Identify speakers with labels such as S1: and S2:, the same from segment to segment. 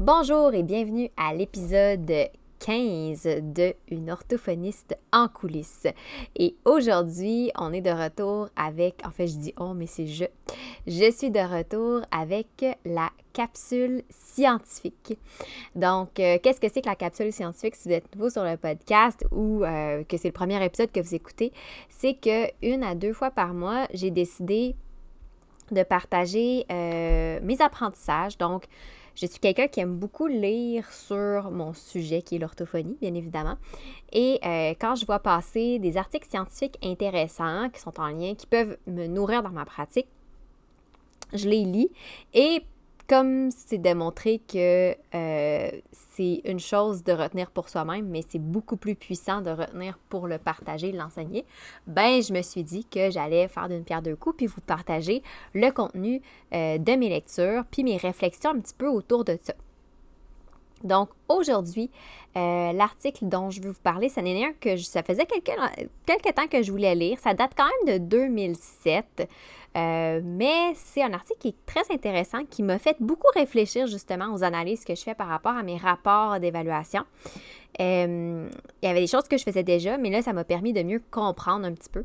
S1: Bonjour et bienvenue à l'épisode 15 de Une orthophoniste en coulisses. Et aujourd'hui, on est de retour avec, en fait je dis oh mais c'est je, je suis de retour avec la capsule scientifique. Donc, euh, qu'est-ce que c'est que la capsule scientifique si vous êtes nouveau sur le podcast ou euh, que c'est le premier épisode que vous écoutez? C'est que une à deux fois par mois, j'ai décidé de partager euh, mes apprentissages. Donc, je suis quelqu'un qui aime beaucoup lire sur mon sujet qui est l'orthophonie, bien évidemment. Et euh, quand je vois passer des articles scientifiques intéressants qui sont en lien, qui peuvent me nourrir dans ma pratique, je les lis et comme c'est démontré que euh, c'est une chose de retenir pour soi-même, mais c'est beaucoup plus puissant de retenir pour le partager, l'enseigner, ben je me suis dit que j'allais faire d'une pierre deux coups puis vous partager le contenu euh, de mes lectures puis mes réflexions un petit peu autour de ça. Donc aujourd'hui, euh, l'article dont je vais vous parler, ça n'est rien que ça faisait quelques, quelques temps que je voulais lire. Ça date quand même de 2007. Euh, mais c'est un article qui est très intéressant, qui m'a fait beaucoup réfléchir justement aux analyses que je fais par rapport à mes rapports d'évaluation. Euh, il y avait des choses que je faisais déjà, mais là, ça m'a permis de mieux comprendre un petit peu.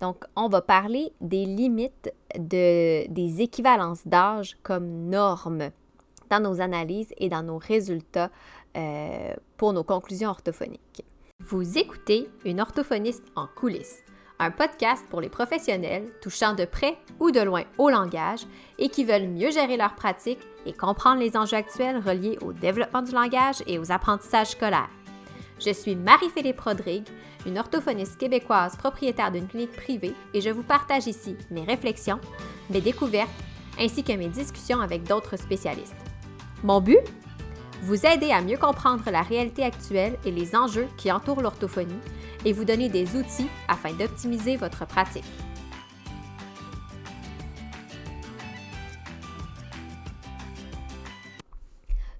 S1: Donc, on va parler des limites de, des équivalences d'âge comme normes dans nos analyses et dans nos résultats euh, pour nos conclusions orthophoniques. Vous écoutez une orthophoniste en coulisses un podcast pour les professionnels touchant de près ou de loin au langage et qui veulent mieux gérer leur pratique et comprendre les enjeux actuels reliés au développement du langage et aux apprentissages scolaires. Je suis Marie-Philippe Rodrigue, une orthophoniste québécoise propriétaire d'une clinique privée et je vous partage ici mes réflexions, mes découvertes ainsi que mes discussions avec d'autres spécialistes. Mon but? Vous aider à mieux comprendre la réalité actuelle et les enjeux qui entourent l'orthophonie et vous donner des outils afin d'optimiser votre pratique.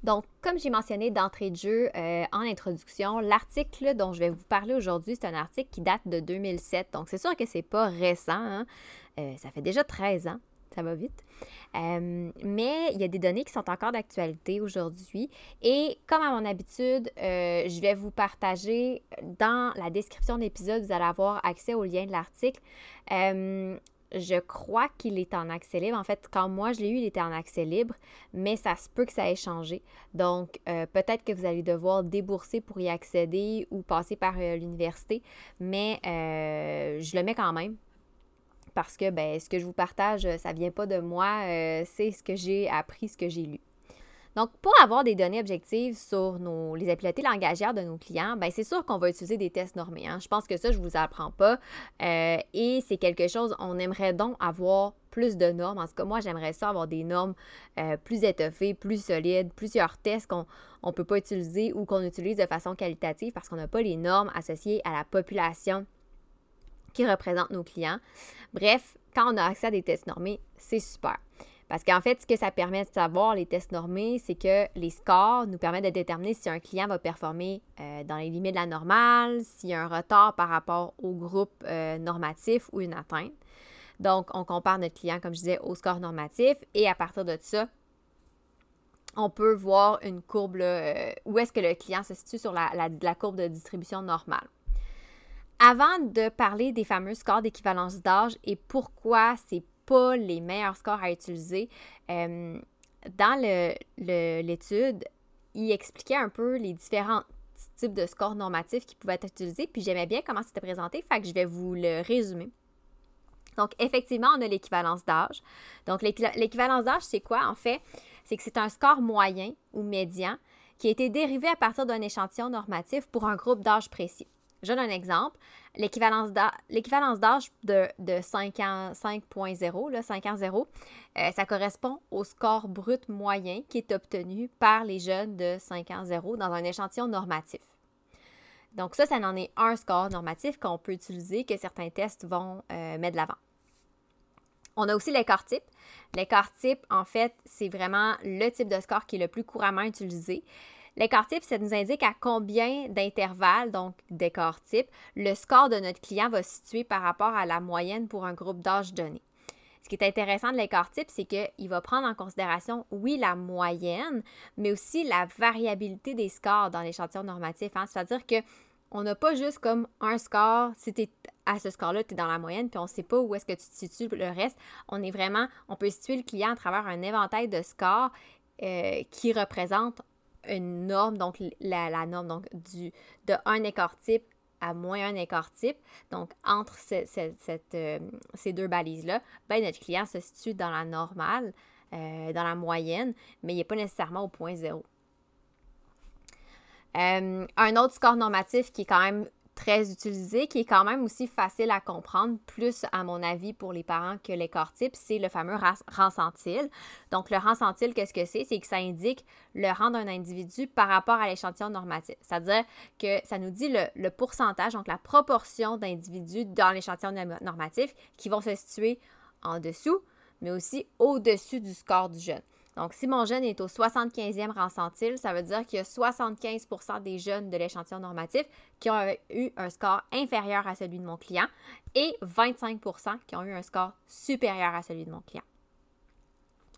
S1: Donc, comme j'ai mentionné d'entrée de jeu euh, en introduction, l'article dont je vais vous parler aujourd'hui, c'est un article qui date de 2007. Donc, c'est sûr que c'est pas récent. Hein. Euh, ça fait déjà 13 ans ça va vite. Euh, mais il y a des données qui sont encore d'actualité aujourd'hui. Et comme à mon habitude, euh, je vais vous partager dans la description de l'épisode, vous allez avoir accès au lien de l'article. Euh, je crois qu'il est en accès libre. En fait, quand moi je l'ai eu, il était en accès libre, mais ça se peut que ça ait changé. Donc, peut-être que vous allez devoir débourser pour y accéder ou passer par l'université, mais je le mets quand même parce que ben, ce que je vous partage, euh, ça ne vient pas de moi, euh, c'est ce que j'ai appris, ce que j'ai lu. Donc, pour avoir des données objectives sur les habiletés langagières de nos clients, ben, c'est sûr qu'on va utiliser des tests normés. Hein. Je pense que ça, je ne vous apprends pas. Euh, et c'est quelque chose, on aimerait donc avoir plus de normes. En tout cas, moi, j'aimerais ça avoir des normes plus étoffées, plus solides, plusieurs tests qu'on ne peut pas utiliser ou qu'on utilise de façon qualitative parce qu'on n'a pas les normes associées à la population qui représentent nos clients. Bref, quand on a accès à des tests normés, c'est super. Parce qu'en fait, ce que ça permet de savoir, les tests normés, c'est que les scores nous permettent de déterminer si un client va performer euh, dans les limites de la normale, s'il y a un retard par rapport au groupe euh, normatif ou une atteinte. Donc, on compare notre client, comme je disais, au score normatif et à partir de ça, on peut voir une courbe, euh, où est-ce que le client se situe sur la courbe de distribution normale. Avant de parler des fameux scores d'équivalence d'âge et pourquoi c'est pas les meilleurs scores à utiliser, euh, dans l'étude, il expliquait un peu les différents types de scores normatifs qui pouvaient être utilisés, puis j'aimais bien comment c'était présenté, fait que je vais vous le résumer. Donc, effectivement, on a l'équivalence d'âge. Donc, l'équivalence d'âge, c'est quoi? En fait, c'est que c'est un score moyen ou médian qui a été dérivé à partir d'un échantillon normatif pour un groupe d'âge précis. Je donne un exemple. L'équivalence d'âge de, de 5.0, 5 ans 0, euh, ça correspond au score brut moyen qui est obtenu par les jeunes de 5 ans 0 dans un échantillon normatif. Donc ça, ça en est un score normatif qu'on peut utiliser, que certains tests vont euh, mettre de l'avant. On a aussi l'écart type. L'écart type, en fait, c'est vraiment le type de score qui est le plus couramment utilisé. L'écart type, ça nous indique à combien d'intervalles, donc d'écart type, le score de notre client va se situer par rapport à la moyenne pour un groupe d'âge donné. Ce qui est intéressant de l'écart type, c'est qu'il va prendre en considération, oui, la moyenne, mais aussi la variabilité des scores dans l'échantillon normatif. Hein. C'est-à-dire que on n'a pas juste comme un score, si tu es à ce score-là, tu es dans la moyenne, puis on ne sait pas où est-ce que tu te situes le reste. On est vraiment, on peut situer le client à travers un éventail de scores euh, qui représente une norme, donc la, norme donc du, de un écart type à moins un écart type, donc entre euh, ces deux balises-là, ben notre client se situe dans la normale, euh, dans la moyenne, mais il n'est pas nécessairement au point zéro. Euh, un autre score normatif qui est quand même très utilisé, qui est quand même aussi facile à comprendre, plus à mon avis pour les parents que l'écart type, c'est le fameux rang centile. Donc le rang centile, qu'est-ce que c'est? C'est que ça indique le rang d'un individu par rapport à l'échantillon normatif. C'est-à-dire que ça nous dit le, le pourcentage, donc la proportion d'individus dans l'échantillon normatif qui vont se situer en dessous, mais aussi au-dessus du score du jeune. Donc, si mon jeune est au 75e rang centile, ça veut dire qu'il y a 75% des jeunes de l'échantillon normatif qui ont eu un score inférieur à celui de mon client et 25% qui ont eu un score supérieur à celui de mon client.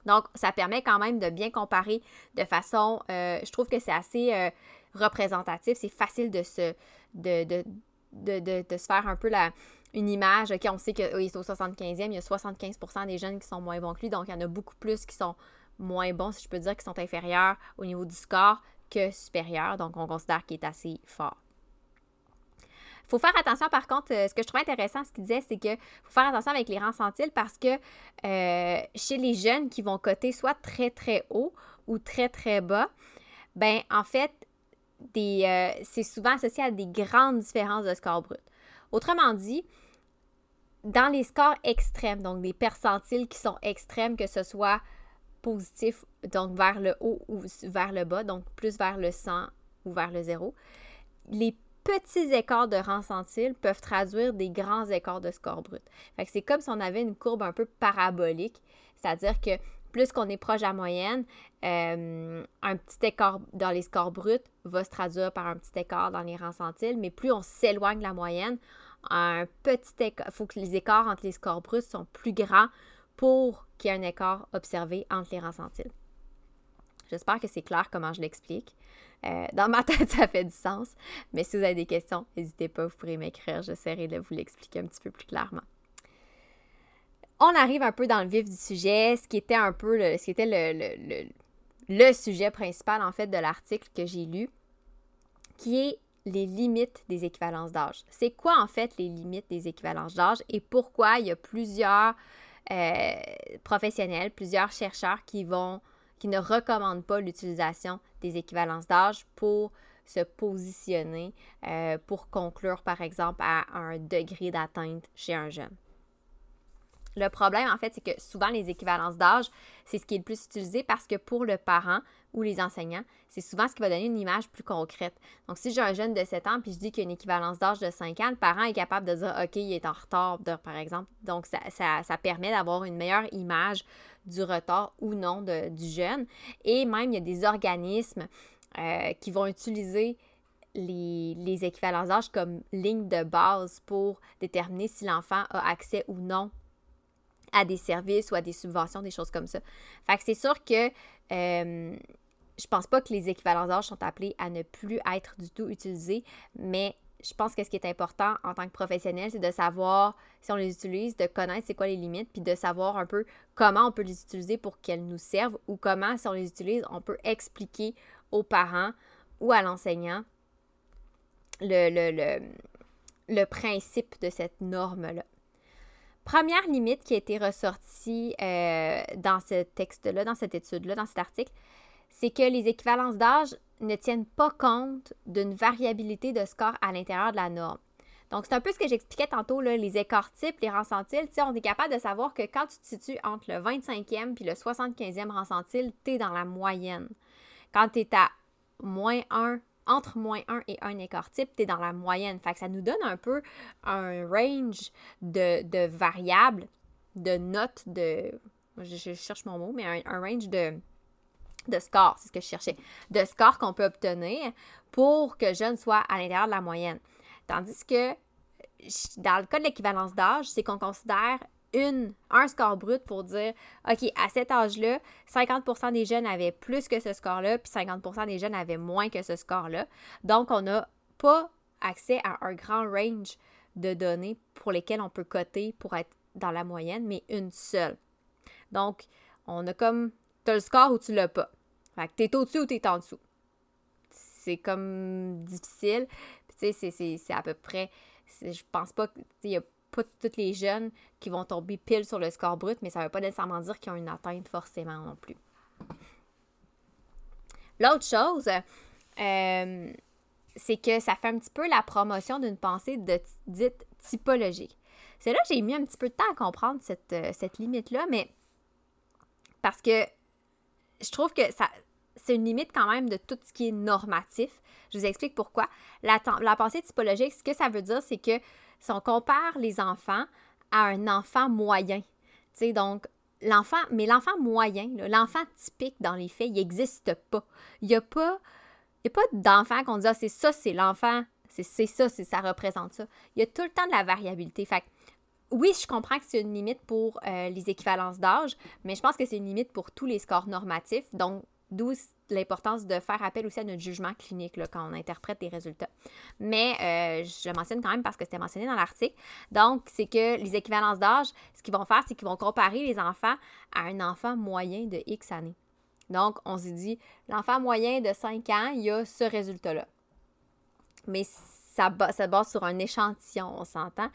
S1: Donc, ça permet quand même de bien comparer de façon, euh, je trouve que c'est assez euh, représentatif, c'est facile de se, de, de, se faire un peu la, une image. OK, on sait qu'il est au 75e, il y a 75% des jeunes qui sont moins bons que lui, donc il y en a beaucoup plus qui sont moins bons, si je peux dire, qui sont inférieurs au niveau du score que supérieurs. Donc, on considère qu'il est assez fort. Il faut faire attention, par contre, euh, ce que je trouvais intéressant, ce qu'il disait, c'est qu'il faut faire attention avec les rangs parce que euh, chez les jeunes qui vont coter soit très, très haut ou très, très bas, ben en fait, euh, c'est souvent associé à des grandes différences de score brut. Autrement dit, dans les scores extrêmes, donc des percentiles qui sont extrêmes, que ce soit positif, donc vers le haut ou vers le bas, donc plus vers le 100 ou vers le 0. Les petits écarts de rang centile peuvent traduire des grands écarts de score brut. c'est comme si on avait une courbe un peu parabolique, c'est-à-dire que plus qu'on est proche à la moyenne, euh, un petit écart dans les scores bruts va se traduire par un petit écart dans les rangs centiles, mais plus on s'éloigne de la moyenne, un petit écart, il faut que les écarts entre les scores bruts sont plus grands pour qu'il y ait un écart observé entre les rangs centiles. J'espère que c'est clair comment je l'explique. Euh, dans ma tête, ça fait du sens, mais si vous avez des questions, n'hésitez pas, vous pourrez m'écrire, j'essaierai de vous l'expliquer un petit peu plus clairement. On arrive un peu dans le vif du sujet, ce qui était un peu le, ce qui était le, le sujet principal en fait de l'article que j'ai lu, qui est les limites des équivalences d'âge. C'est quoi en fait les limites des équivalences d'âge et pourquoi il y a plusieurs euh, professionnels, plusieurs chercheurs qui vont qui ne recommandent pas l'utilisation des équivalences d'âge pour se positionner, euh, pour conclure par exemple à un degré d'atteinte chez un jeune. Le problème, en fait, c'est que souvent les équivalences d'âge, c'est ce qui est le plus utilisé parce que pour le parent ou les enseignants, c'est souvent ce qui va donner une image plus concrète. Donc, si j'ai un jeune de 7 ans puis je dis qu'il y a une équivalence d'âge de 5 ans, le parent est capable de dire OK, il est en retard, par exemple. Donc, ça, permet d'avoir une meilleure image du retard ou non du jeune. Et même, il y a des organismes euh, qui vont utiliser les, les équivalences d'âge comme ligne de base pour déterminer si l'enfant a accès ou non à des services ou à des subventions, des choses comme ça. Fait que c'est sûr que euh, je pense pas que les équivalences d'âge sont appelés à ne plus être du tout utilisés, mais je pense que ce qui est important en tant que professionnel, c'est de savoir si on les utilise, de connaître c'est quoi les limites, puis de savoir un peu comment on peut les utiliser pour qu'elles nous servent ou comment, si on les utilise, on peut expliquer aux parents ou à l'enseignant le, le, le, le principe de cette norme-là. Première limite qui a été ressortie euh, dans ce texte-là, dans cette étude-là, dans cet article, c'est que les équivalences d'âge ne tiennent pas compte d'une variabilité de score à l'intérieur de la norme. Donc, c'est un peu ce que j'expliquais tantôt, là, les écarts types, les rang centiles. On est capable de savoir que quand tu te situes entre le 25e puis le 75e rang centile, tu es dans la moyenne. Quand tu es à moins 1 entre moins 1 et 1 écart type, tu es dans la moyenne. Fait que ça nous donne un peu un range de, variables, de notes, de. Je, cherche mon mot, mais un, range de, de scores, c'est ce que je cherchais, de scores qu'on peut obtenir pour que jeune soit à l'intérieur de la moyenne. Tandis que dans le cas de l'équivalence d'âge, c'est qu'on considère une, un score brut pour dire, OK, à cet âge-là, 50% des jeunes avaient plus que ce score-là, puis 50% des jeunes avaient moins que ce score-là. Donc, on n'a pas accès à un grand range de données pour lesquelles on peut coter pour être dans la moyenne, mais une seule. Donc, on a comme, tu as le score ou tu l'as pas. Fait que t'es au-dessus ou t'es en dessous. C'est comme difficile. Tu sais, c'est à peu près, je pense pas qu'il y a pas tous les jeunes qui vont tomber pile sur le score brut, mais ça ne veut pas nécessairement dire qu'ils ont une atteinte forcément non plus. L'autre chose, euh, c'est que ça fait un petit peu la promotion d'une pensée dite typologique. C'est là que j'ai mis un petit peu de temps à comprendre cette, euh, cette limite-là, mais parce que je trouve que ça, c'est une limite quand même de tout ce qui est normatif. Je vous explique pourquoi. La, la pensée typologique, ce que ça veut dire, c'est que si on compare les enfants à un enfant moyen, tu sais, donc l'enfant, mais l'enfant moyen, l'enfant typique dans les faits, il n'existe pas. Il n'y a pas, pas d'enfant qu'on dit, ah, c'est ça, c'est l'enfant, c'est ça, ça représente ça. Il y a tout le temps de la variabilité. Fait oui, je comprends que c'est une limite pour euh, les équivalences d'âge, mais je pense que c'est une limite pour tous les scores normatifs. Donc, D'où l'importance de faire appel aussi à notre jugement clinique quand on interprète les résultats. Mais euh, je le mentionne quand même parce que c'était mentionné dans l'article. Donc, c'est que les équivalences d'âge, ce qu'ils vont faire, c'est qu'ils vont comparer les enfants à un enfant moyen de X années. Donc, on s'est dit, l'enfant moyen de 5 ans, il a ce résultat-là. Mais ça, ça base sur un échantillon, on s'entend.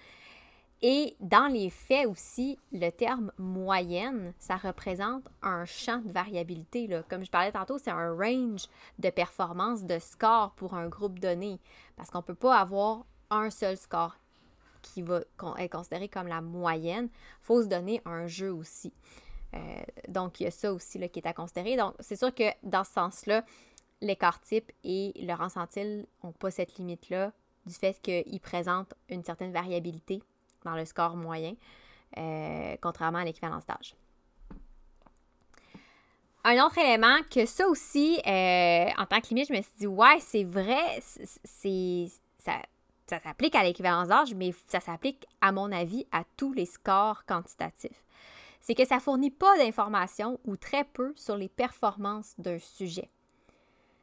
S1: Et dans les faits aussi, le terme moyenne, ça représente un champ de variabilité. Là. Comme je parlais tantôt, c'est un range de performance, de score pour un groupe donné. Parce qu'on ne peut pas avoir un seul score qui va être considéré comme la moyenne. Il faut se donner un jeu aussi. Euh, donc, il y a ça aussi là, qui est à considérer. Donc, c'est sûr que dans ce sens-là, l'écart type et le ressentile n'ont pas cette limite-là du fait qu'ils présentent une certaine variabilité dans le score moyen, euh, contrairement à l'équivalence d'âge. Un autre élément que ça aussi, euh, en tant que limite, je me suis dit, ouais, c'est vrai, c'est ça, ça s'applique à l'équivalence d'âge, mais ça s'applique, à mon avis, à tous les scores quantitatifs. C'est que ça fournit pas d'informations ou très peu sur les performances d'un sujet.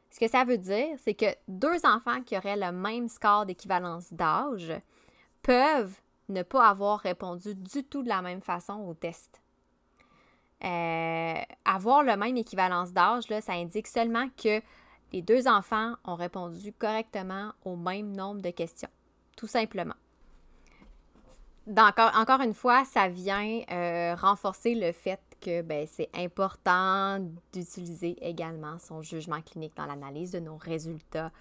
S1: Ce que ça veut dire, c'est que deux enfants qui auraient le même score d'équivalence d'âge peuvent ne pas avoir répondu du tout de la même façon au test. Euh, avoir le même équivalence d'âge, ça indique seulement que les deux enfants ont répondu correctement au même nombre de questions, tout simplement. Encore, encore une fois, ça vient euh, renforcer le fait que ben, c'est important d'utiliser également son jugement clinique dans l'analyse de nos résultats,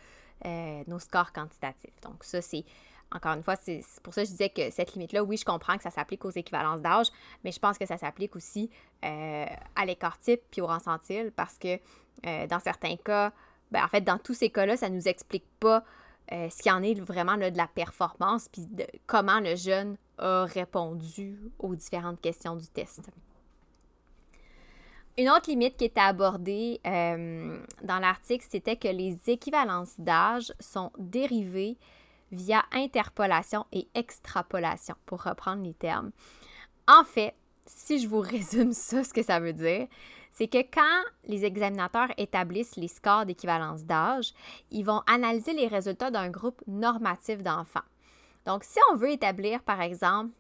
S1: euh, nos scores quantitatifs. Donc ça, c'est encore une fois, c'est pour ça que je disais que cette limite-là, oui, je comprends que ça s'applique aux équivalences d'âge, mais je pense que ça s'applique aussi euh, à l'écart type puis au ressentile parce que euh, dans certains cas, ben, en fait, dans tous ces cas-là, ça ne nous explique pas euh, ce qui en est vraiment de la performance puis de comment le jeune a répondu aux différentes questions du test. Une autre limite qui était abordée dans l'article, c'était que les équivalences d'âge sont dérivées via interpolation et extrapolation, pour reprendre les termes. En fait, si je vous résume ça, ce que ça veut dire, c'est que quand les examinateurs établissent les scores d'équivalence d'âge, ils vont analyser les résultats d'un groupe normatif d'enfants. Donc, si on veut établir, par exemple,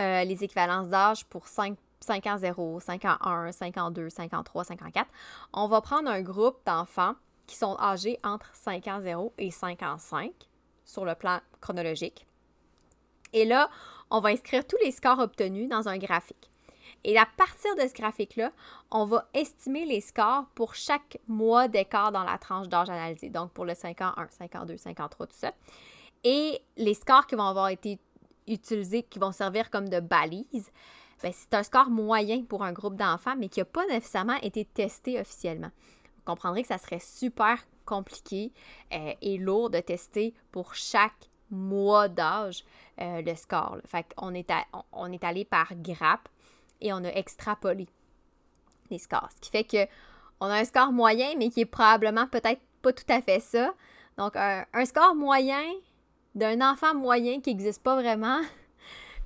S1: euh, les équivalences d'âge pour 5, 5 ans 0, 5 ans 1, 5 ans 2, 5 ans 3, 5 ans 4, on va prendre un groupe d'enfants qui sont âgés entre 5 ans 0 et 5 ans 5 sur le plan chronologique. Et là, on va inscrire tous les scores obtenus dans un graphique. Et à partir de ce graphique-là, on va estimer les scores pour chaque mois d'écart dans la tranche d'âge analysée. Donc pour le 5 ans 1, 5 ans 2, 5 ans 3, tout ça. Et les scores qui vont avoir été utilisés, qui vont servir comme de balise, ben, c'est un score moyen pour un groupe d'enfants, mais qui n'a pas nécessairement été testé officiellement comprendrez que ça serait super compliqué euh, et lourd de tester pour chaque mois d'âge euh, le score. Fait on est allé par grappe et on a extrapolé les scores. Ce qui fait que on a un score moyen, mais qui est probablement peut-être pas tout à fait ça. Donc, un, score moyen d'un enfant moyen qui n'existe pas vraiment,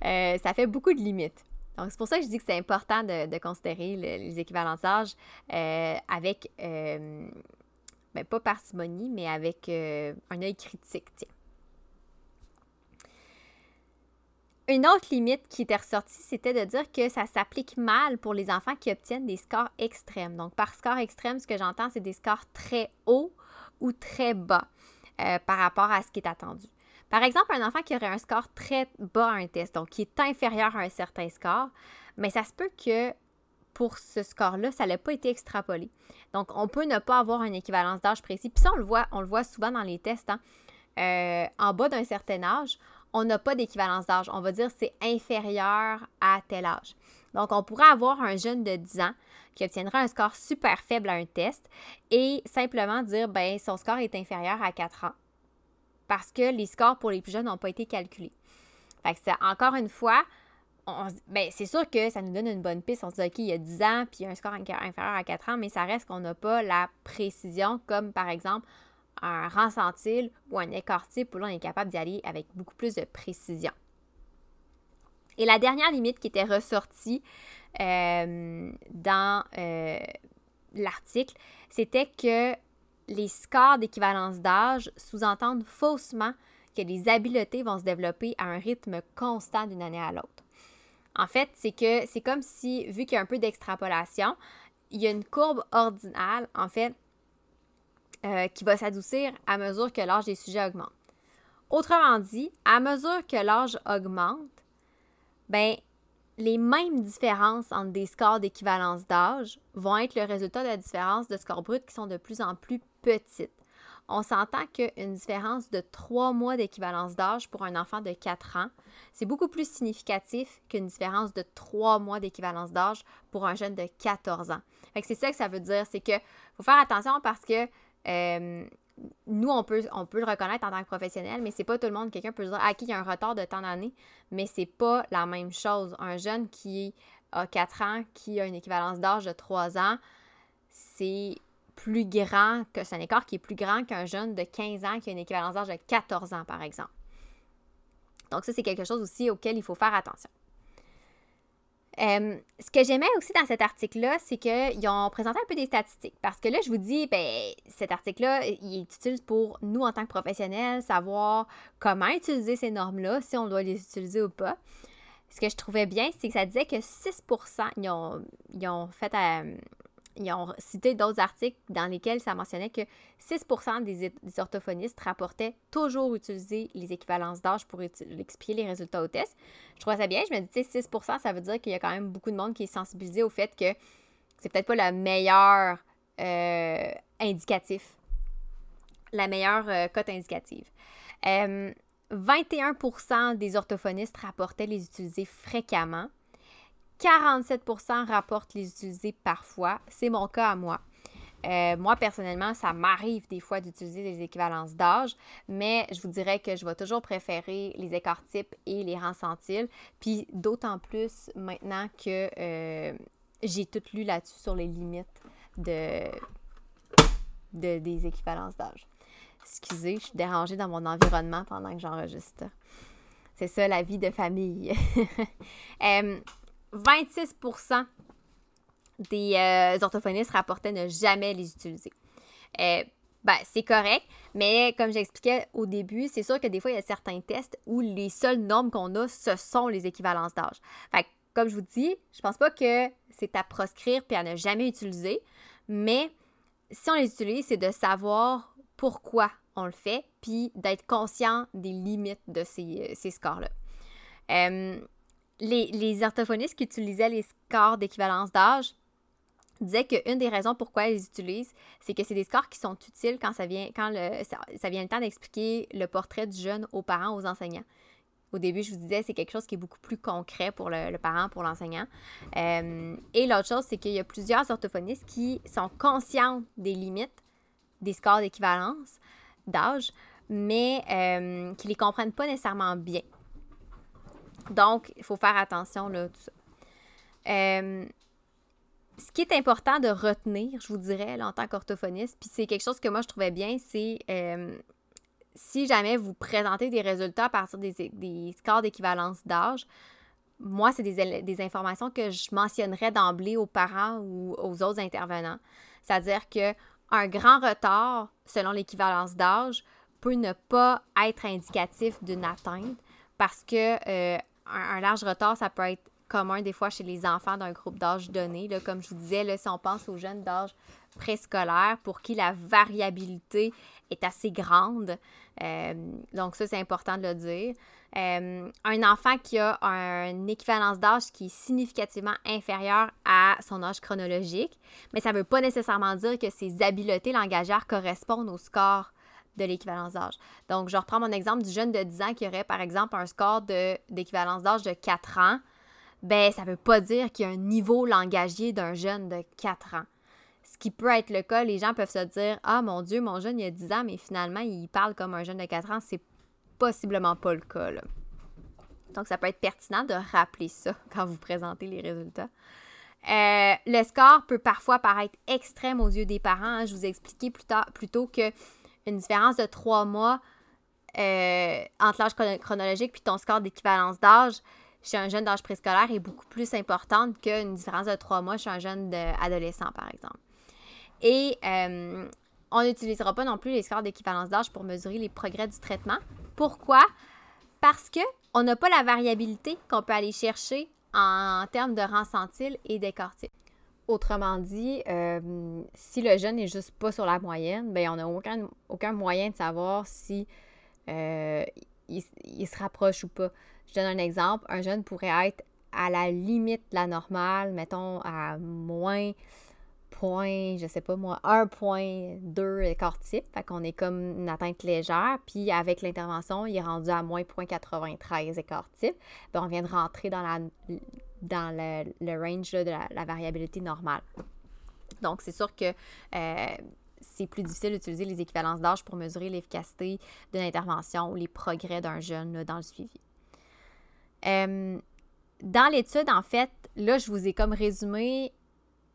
S1: Euh, ça fait beaucoup de limites. Donc, c'est pour ça que je dis que c'est important de, considérer les équivalences d'âge euh, avec, euh, ben, pas parcimonie, mais avec un œil critique. Tiens. Une autre limite qui était ressortie, c'était de dire que ça s'applique mal pour les enfants qui obtiennent des scores extrêmes. Donc, par score extrême, ce que j'entends, c'est des scores très hauts ou très bas par rapport à ce qui est attendu. Par exemple, un enfant qui aurait un score très bas à un test, donc qui est inférieur à un certain score, mais ça se peut que pour ce score-là, ça n'a pas été extrapolé. Donc, on peut ne pas avoir une équivalence d'âge précis. Puis ça, on le voit, souvent dans les tests. Hein. Euh, en bas d'un certain âge, on n'a pas d'équivalence d'âge. On va dire c'est inférieur à tel âge. Donc, on pourrait avoir un jeune de 10 ans qui obtiendra un score super faible à un test et simplement dire, ben, son score est inférieur à 4 ans parce que les scores pour les plus jeunes n'ont pas été calculés. Fait encore une fois, ben, c'est sûr que ça nous donne une bonne piste. On se dit, OK, il y a 10 ans, puis il y a un score inférieur à 4 ans, mais ça reste qu'on n'a pas la précision, comme par exemple un ressentile ou un écart type, où là, on est capable d'y aller avec beaucoup plus de précision. Et la dernière limite qui était ressortie euh, dans euh, l'article, c'était que les scores d'équivalence d'âge sous-entendent faussement que les habiletés vont se développer à un rythme constant d'une année à l'autre. En fait, c'est que c'est comme si, vu qu'il y a un peu d'extrapolation, il y a une courbe ordinale, en fait, euh, qui va s'adoucir à mesure que l'âge des sujets augmente. Autrement dit, à mesure que l'âge augmente, ben, les mêmes différences entre des scores d'équivalence d'âge vont être le résultat de la différence de scores bruts qui sont de plus en plus petites. On s'entend qu'une différence de trois mois d'équivalence d'âge pour un enfant de 4 ans, c'est beaucoup plus significatif qu'une différence de trois mois d'équivalence d'âge pour un jeune de 14 ans. c'est ça que ça veut dire, c'est que faut faire attention parce que euh, nous, on peut, le reconnaître en tant que professionnel, mais c'est pas tout le monde. Quelqu'un peut dire ah, qui il y a un retard de tant d'années, mais c'est pas la même chose. Un jeune qui a 4 ans, qui a une équivalence d'âge de 3 ans, c'est plus grand que c'est un écart qui est plus grand qu'un jeune de 15 ans qui a une équivalence d'âge de 14 ans, par exemple. Donc, ça, c'est quelque chose aussi auquel il faut faire attention. Euh, ce que j'aimais aussi dans cet article-là, c'est qu'ils ont présenté un peu des statistiques. Parce que là, je vous dis, ben, cet article-là, il est utile pour nous en tant que professionnels, savoir comment utiliser ces normes-là, si on doit les utiliser ou pas. Ce que je trouvais bien, c'est que ça disait que 6 ils ont, ils ont fait euh, ils ont cité d'autres articles dans lesquels ça mentionnait que 6 des, orthophonistes rapportaient toujours utiliser les équivalences d'âge pour expliquer les résultats au test. Je trouve ça bien. Je me dis, 6 ça veut dire qu'il y a quand même beaucoup de monde qui est sensibilisé au fait que c'est peut-être pas le meilleur euh, indicatif, la meilleure euh, cote indicative. 21% euh, des orthophonistes rapportaient les utiliser fréquemment. 47% rapportent les utiliser parfois. C'est mon cas à moi. Euh, moi, personnellement, ça m'arrive des fois d'utiliser des équivalences d'âge, mais je vous dirais que je vais toujours préférer les écarts types et les rangs. Puis d'autant plus maintenant que euh, j'ai tout lu là-dessus sur les limites de, des équivalences d'âge. Excusez, je suis dérangée dans mon environnement pendant que j'enregistre. C'est ça la vie de famille. euh, 26% des euh, orthophonistes rapportaient ne jamais les utiliser. Euh, ben, c'est correct, mais comme j'expliquais au début, c'est sûr que des fois, il y a certains tests où les seules normes qu'on a, ce sont les équivalences d'âge. Fait comme je vous dis, je pense pas que c'est à proscrire puis à ne jamais utiliser, mais si on les utilise, c'est de savoir pourquoi on le fait, puis d'être conscient des limites de ces, euh, scores-là. Euh, les, orthophonistes qui utilisaient les scores d'équivalence d'âge disaient qu'une des raisons pourquoi ils les utilisent, c'est que c'est des scores qui sont utiles quand ça vient, quand le, ça, vient le temps d'expliquer le portrait du jeune aux parents, aux enseignants. Au début, je vous disais, c'est quelque chose qui est beaucoup plus concret pour le, parent, pour l'enseignant. Euh, et l'autre chose, c'est qu'il y a plusieurs orthophonistes qui sont conscients des limites des scores d'équivalence d'âge, mais euh, qui ne les comprennent pas nécessairement bien. Donc, il faut faire attention là, tout ça. Euh, ce qui est important de retenir, je vous dirais, en tant qu'orthophoniste, puis c'est quelque chose que moi je trouvais bien, c'est euh, si jamais vous présentez des résultats à partir des, des scores d'équivalence d'âge, moi, c'est des, des, informations que je mentionnerais d'emblée aux parents ou aux autres intervenants. C'est-à-dire que un grand retard, selon l'équivalence d'âge, peut ne pas être indicatif d'une atteinte parce que euh, un, large retard, ça peut être commun des fois chez les enfants d'un groupe d'âge donné. Comme je vous disais, là, si on pense aux jeunes d'âge préscolaire pour qui la variabilité est assez grande, euh, donc ça, c'est important de le dire. Euh, un enfant qui a une équivalence d'âge qui est significativement inférieure à son âge chronologique, mais ça ne veut pas nécessairement dire que ses habiletés langagières correspondent au score de l'équivalence d'âge. Donc, je reprends mon exemple du jeune de 10 ans qui aurait, par exemple, un score d'équivalence d'âge de 4 ans. Ben, ça ne veut pas dire qu'il y a un niveau langagier d'un jeune de 4 ans. Ce qui peut être le cas, les gens peuvent se dire Ah mon Dieu, mon jeune il a 10 ans, mais finalement il parle comme un jeune de 4 ans. C'est possiblement pas le cas. Donc, ça peut être pertinent de rappeler ça quand vous présentez les résultats. Euh, le score peut parfois paraître extrême aux yeux des parents. Hein. Je vous ai expliqué plus, plus tôt que une différence de trois mois euh, entre l'âge chronologique puis ton score d'équivalence d'âge chez un jeune d'âge préscolaire est beaucoup plus importante qu'une différence de trois mois chez un jeune adolescent, par exemple. Et euh, on n'utilisera pas non plus les scores d'équivalence d'âge pour mesurer les progrès du traitement. Pourquoi? Parce qu'on n'a pas la variabilité qu'on peut aller chercher en termes de rang centile et d'écartile. Autrement dit, euh, si le jeune n'est juste pas sur la moyenne, ben on n'a aucun, aucun moyen de savoir si euh, il, se rapproche ou pas. Je donne un exemple. Un jeune pourrait être à la limite de la normale, mettons à moins point, je sais pas moi, 1.2 écart type. Fait qu'on est comme une atteinte légère. Puis avec l'intervention, il est rendu à moins 0.93 écart type. On vient de rentrer dans la dans le, range de la, variabilité normale. Donc, c'est sûr que euh, c'est plus difficile d'utiliser les équivalences d'âge pour mesurer l'efficacité d'une intervention ou les progrès d'un jeune dans le suivi. Euh, dans l'étude, en fait, là, je vous ai comme résumé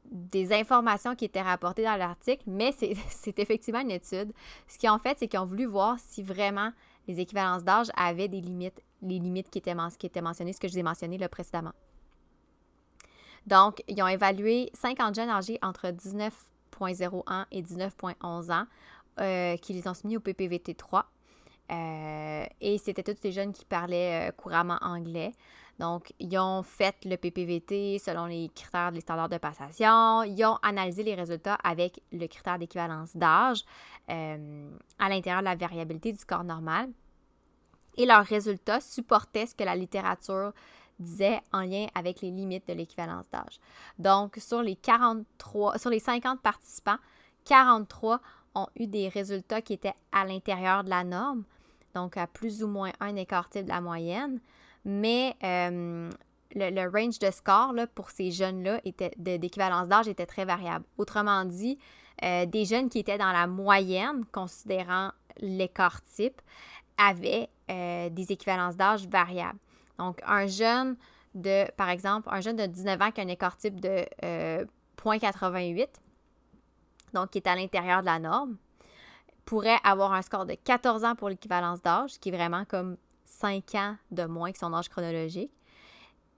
S1: des informations qui étaient rapportées dans l'article, mais c'est effectivement une étude. Ce qu'ils ont fait, c'est qu'ils ont voulu voir si vraiment les équivalences d'âge avaient des limites, les limites qui étaient, mentionnées, ce que je vous ai mentionné précédemment. Donc, ils ont évalué 50 jeunes âgés entre 19,01 et 19,11 ans euh, qui les ont soumis au PPVT 3. Euh, et c'était tous des jeunes qui parlaient euh, couramment anglais. Donc, ils ont fait le PPVT selon les critères des standards de passation. Ils ont analysé les résultats avec le critère d'équivalence d'âge à l'intérieur de la variabilité du corps normal. Et leurs résultats supportaient ce que la littérature disait en lien avec les limites de l'équivalence d'âge. Donc, sur les 43, sur les 50 participants, 43 ont eu des résultats qui étaient à l'intérieur de la norme, donc à plus ou moins un écart type de la moyenne. Mais euh, le, range de score pour ces jeunes-là d'équivalence d'âge était très variable. Autrement dit, euh, des jeunes qui étaient dans la moyenne, considérant l'écart type, avaient euh, des équivalences d'âge variables. Donc, un jeune de, par exemple, un jeune de 19 ans qui a un écart type de 0.88, euh, donc qui est à l'intérieur de la norme, pourrait avoir un score de 14 ans pour l'équivalence d'âge, qui est vraiment comme 5 ans de moins que son âge chronologique,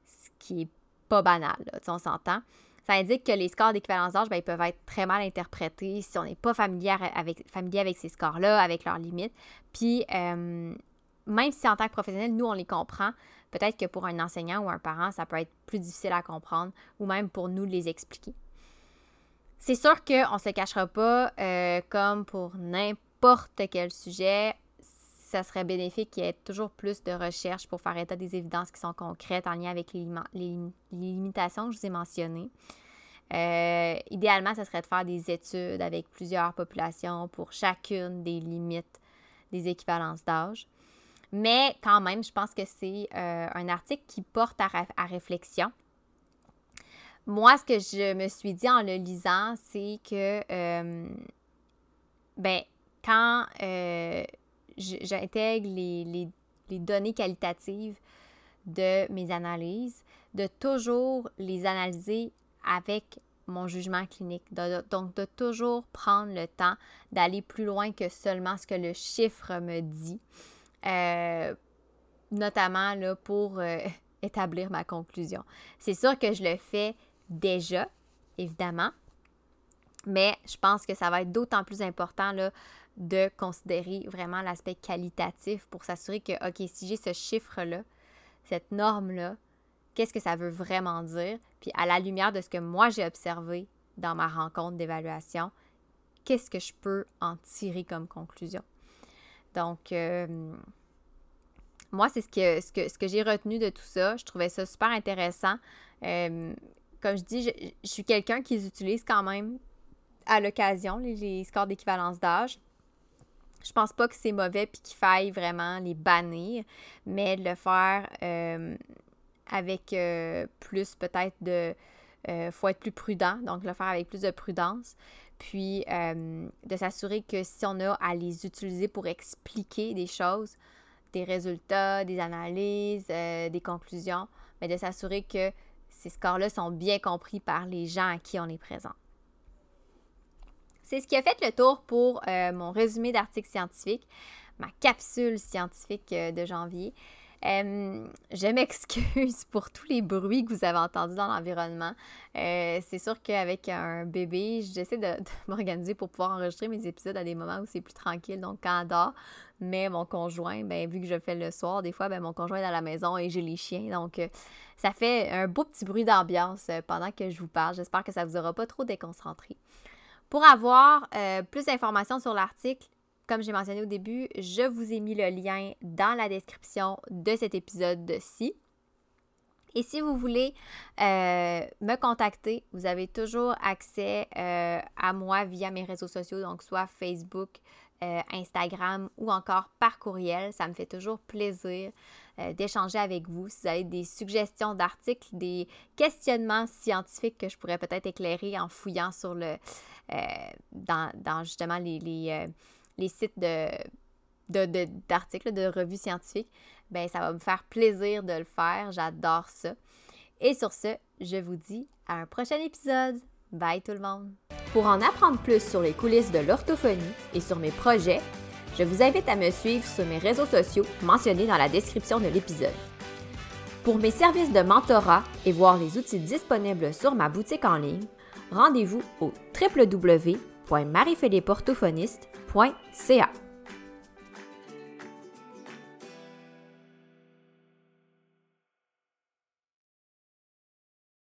S1: ce qui est pas banal, là, on s'entend. Ça indique que les scores d'équivalence d'âge, ben, peuvent être très mal interprétés si on n'est pas familier avec, familier ces scores-là, avec leurs limites. Puis, euh, même si en tant que professionnel, nous, on les comprend, peut-être que pour un enseignant ou un parent, ça peut être plus difficile à comprendre ou même pour nous de les expliquer. C'est sûr qu'on ne se cachera pas, euh, comme pour n'importe quel sujet, ça serait bénéfique qu'il y ait toujours plus de recherches pour faire état des évidences qui sont concrètes en lien avec les, limitations que je vous ai mentionnées. Euh, idéalement, ce serait de faire des études avec plusieurs populations pour chacune des limites des équivalences d'âge. Mais quand même, je pense que c'est euh, un article qui porte à, réflexion. Moi, ce que je me suis dit en le lisant, c'est que, euh, ben, quand euh, j'intègre les, données qualitatives de mes analyses, de toujours les analyser avec mon jugement clinique. donc, de toujours prendre le temps d'aller plus loin que seulement ce que le chiffre me dit, euh, notamment pour euh, établir ma conclusion. C'est sûr que je le fais déjà, évidemment, mais je pense que ça va être d'autant plus important là, de considérer vraiment l'aspect qualitatif pour s'assurer que, OK, si j'ai ce chiffre-là, cette norme-là, qu'est-ce que ça veut vraiment dire? Puis à la lumière de ce que moi j'ai observé dans ma rencontre d'évaluation, qu'est-ce que je peux en tirer comme conclusion? Donc, euh, moi, c'est ce que, ce que, ce que j'ai retenu de tout ça. Je trouvais ça super intéressant. Euh, comme je dis, je, suis quelqu'un qui utilise quand même à l'occasion les, scores d'équivalence d'âge. Je pense pas que c'est mauvais puis qu'il faille vraiment les bannir, mais de le faire euh, avec plus peut-être de... Faut être plus prudent, donc le faire avec plus de prudence. Puis de s'assurer que si on a à les utiliser pour expliquer des choses, des résultats, des analyses, euh, des conclusions, mais de s'assurer que ces scores-là sont bien compris par les gens à qui on est présent. C'est ce qui a fait le tour pour euh, mon résumé d'article scientifique, ma capsule scientifique euh, de janvier. Je m'excuse pour tous les bruits que vous avez entendus dans l'environnement. c'est sûr qu'avec un bébé, j'essaie de, m'organiser pour pouvoir enregistrer mes épisodes à des moments où c'est plus tranquille. Donc, quand dort, mais mon conjoint, ben, vu que je fais le soir, des fois, ben, mon conjoint est à la maison et j'ai les chiens. Donc, euh, ça fait un beau petit bruit d'ambiance euh, pendant que je vous parle. J'espère que ça ne vous aura pas trop déconcentré. Pour avoir euh, plus d'informations sur l'article, comme j'ai mentionné au début, je vous ai mis le lien dans la description de cet épisode-ci. Et si vous voulez me contacter, vous avez toujours accès à moi via mes réseaux sociaux, donc soit Facebook, euh, Instagram ou encore par courriel. Ça me fait toujours plaisir euh, d'échanger avec vous. Si vous avez des suggestions d'articles, des questionnements scientifiques que je pourrais peut-être éclairer en fouillant sur le euh, dans, justement les, sites de d'articles, de, revues scientifiques, ben ça va me faire plaisir de le faire. J'adore ça. Et sur ce, je vous dis à un prochain épisode. Bye tout le monde! Pour en apprendre plus sur les coulisses de l'orthophonie et sur mes projets, je vous invite à me suivre sur mes réseaux sociaux mentionnés dans la description de l'épisode. Pour mes services de mentorat et voir les outils disponibles sur ma boutique en ligne, rendez-vous au www.mariephilippeorthophoniste.ca.